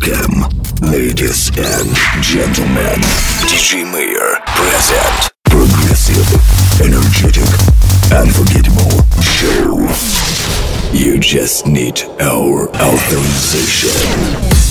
Welcome, ladies and gentlemen. DJ Mayor present progressive, energetic, unforgettable show. You just need our authorization.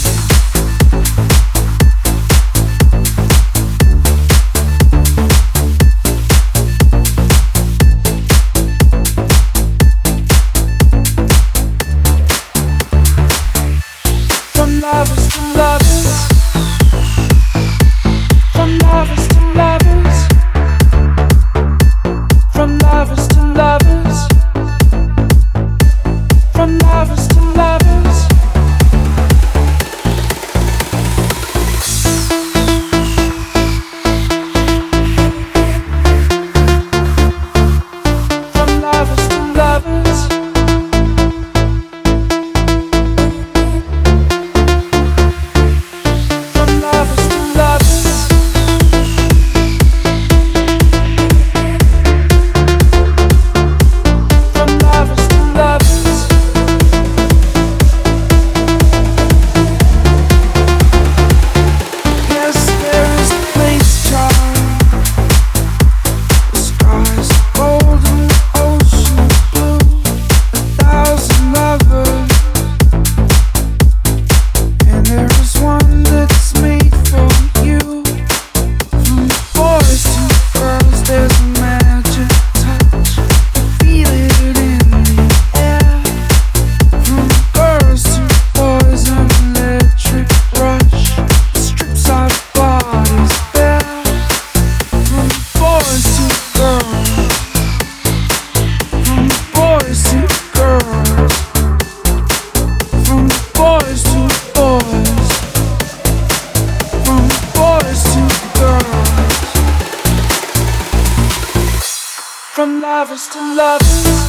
Move my body.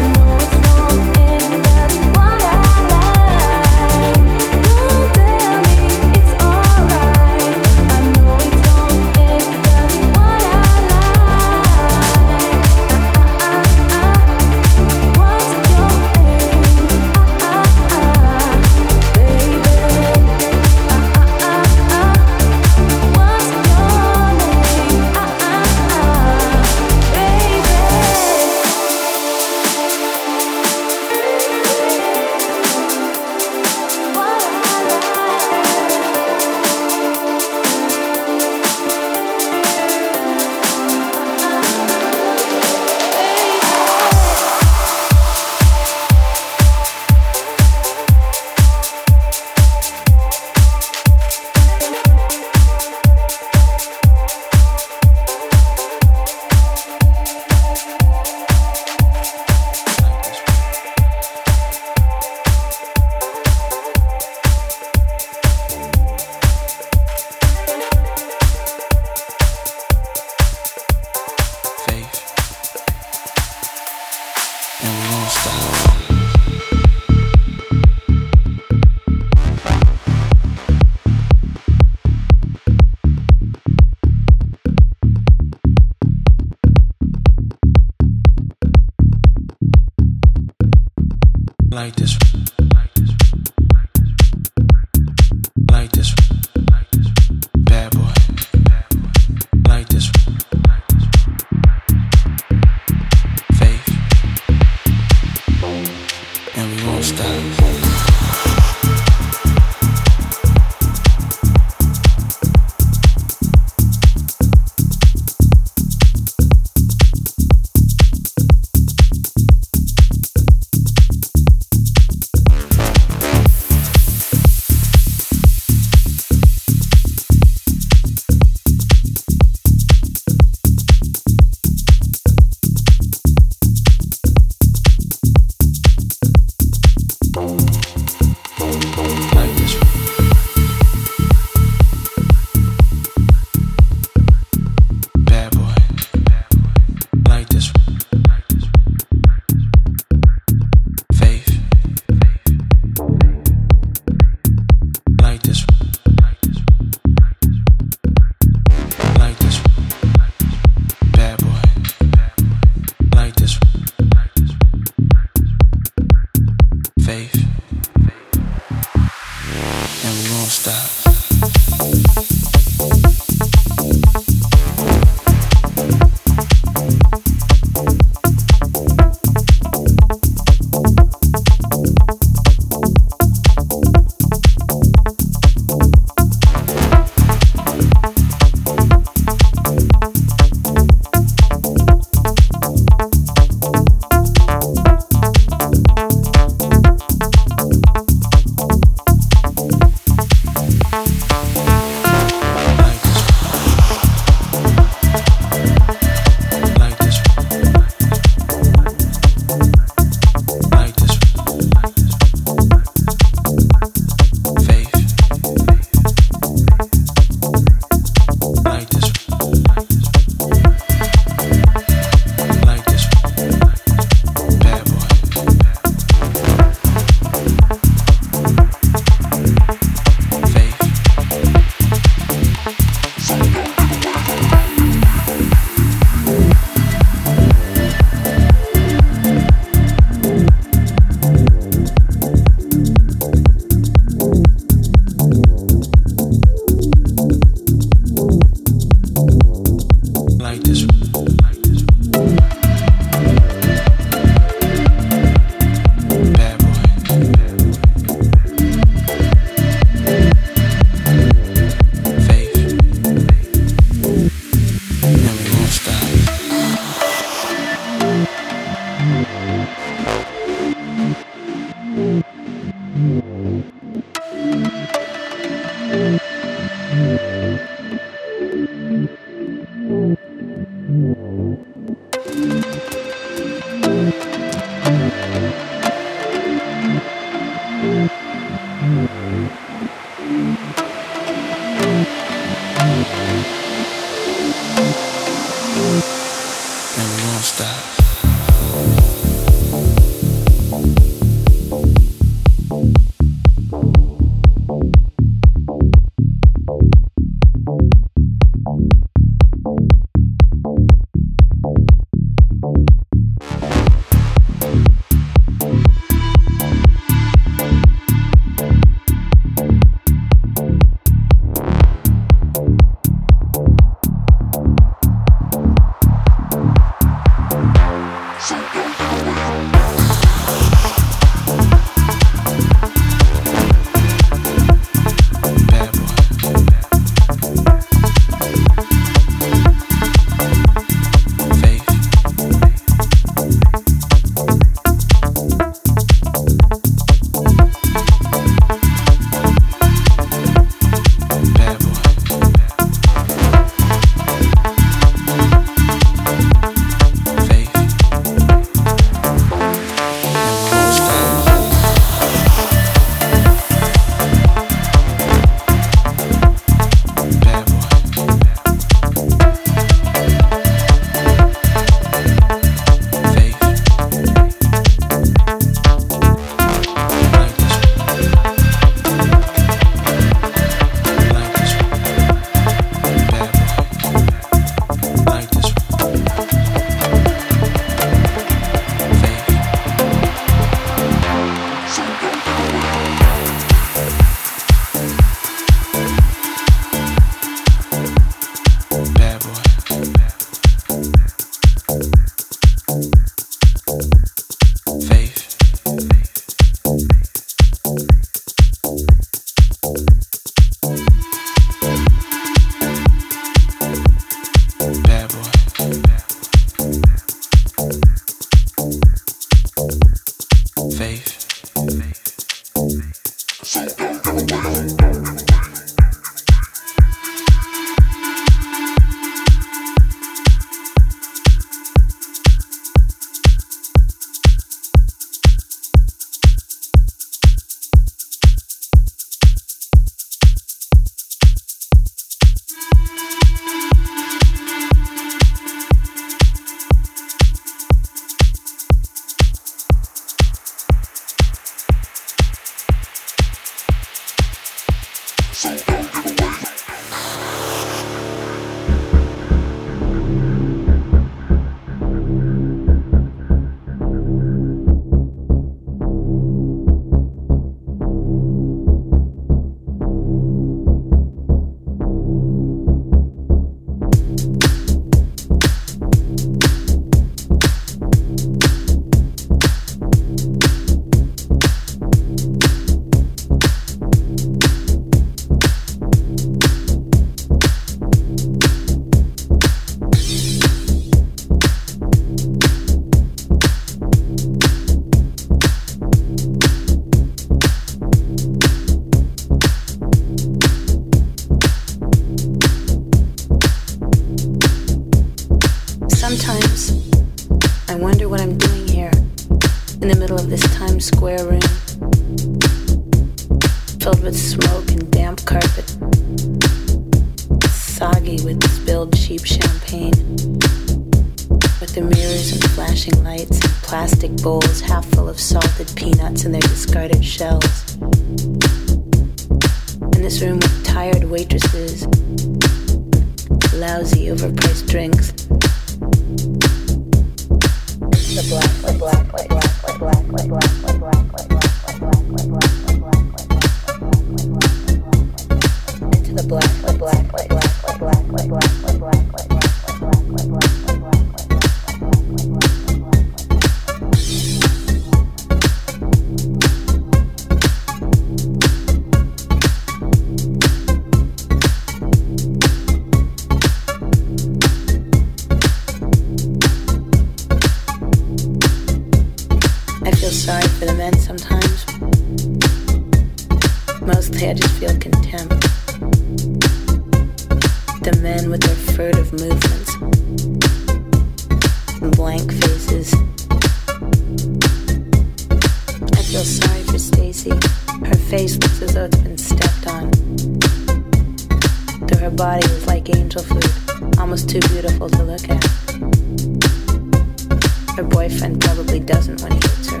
Her boyfriend probably doesn't when he hits her.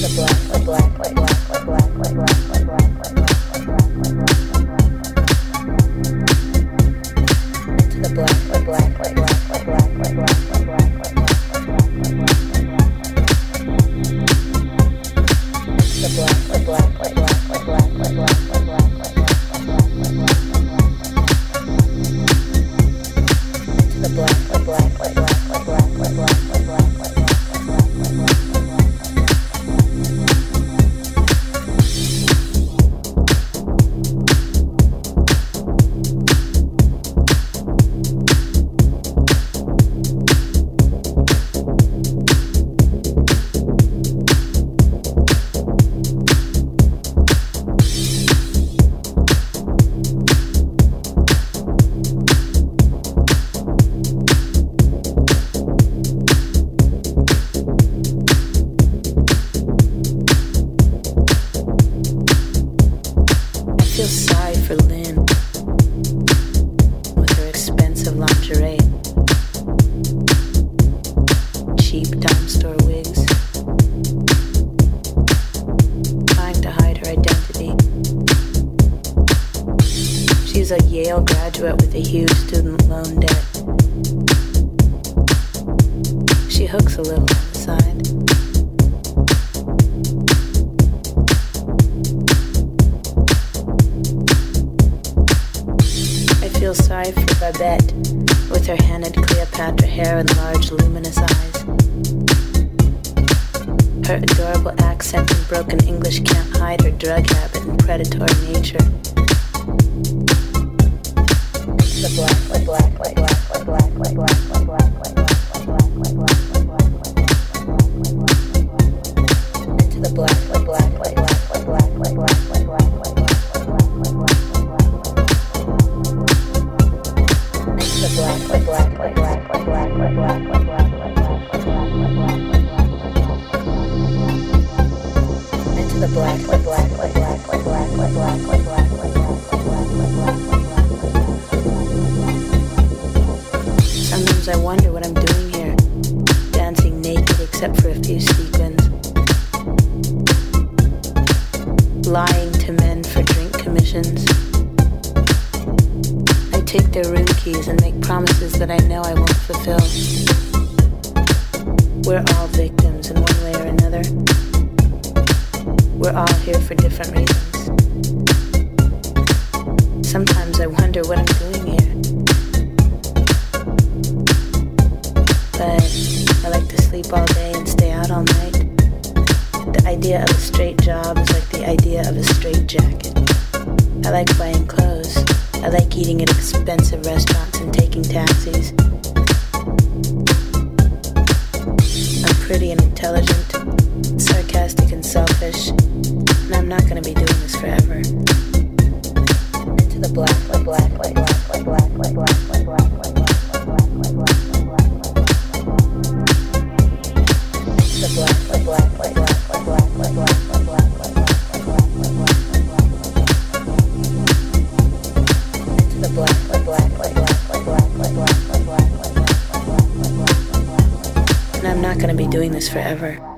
The black, black, black, black, black, black, black, black, black, black, black black lives forever.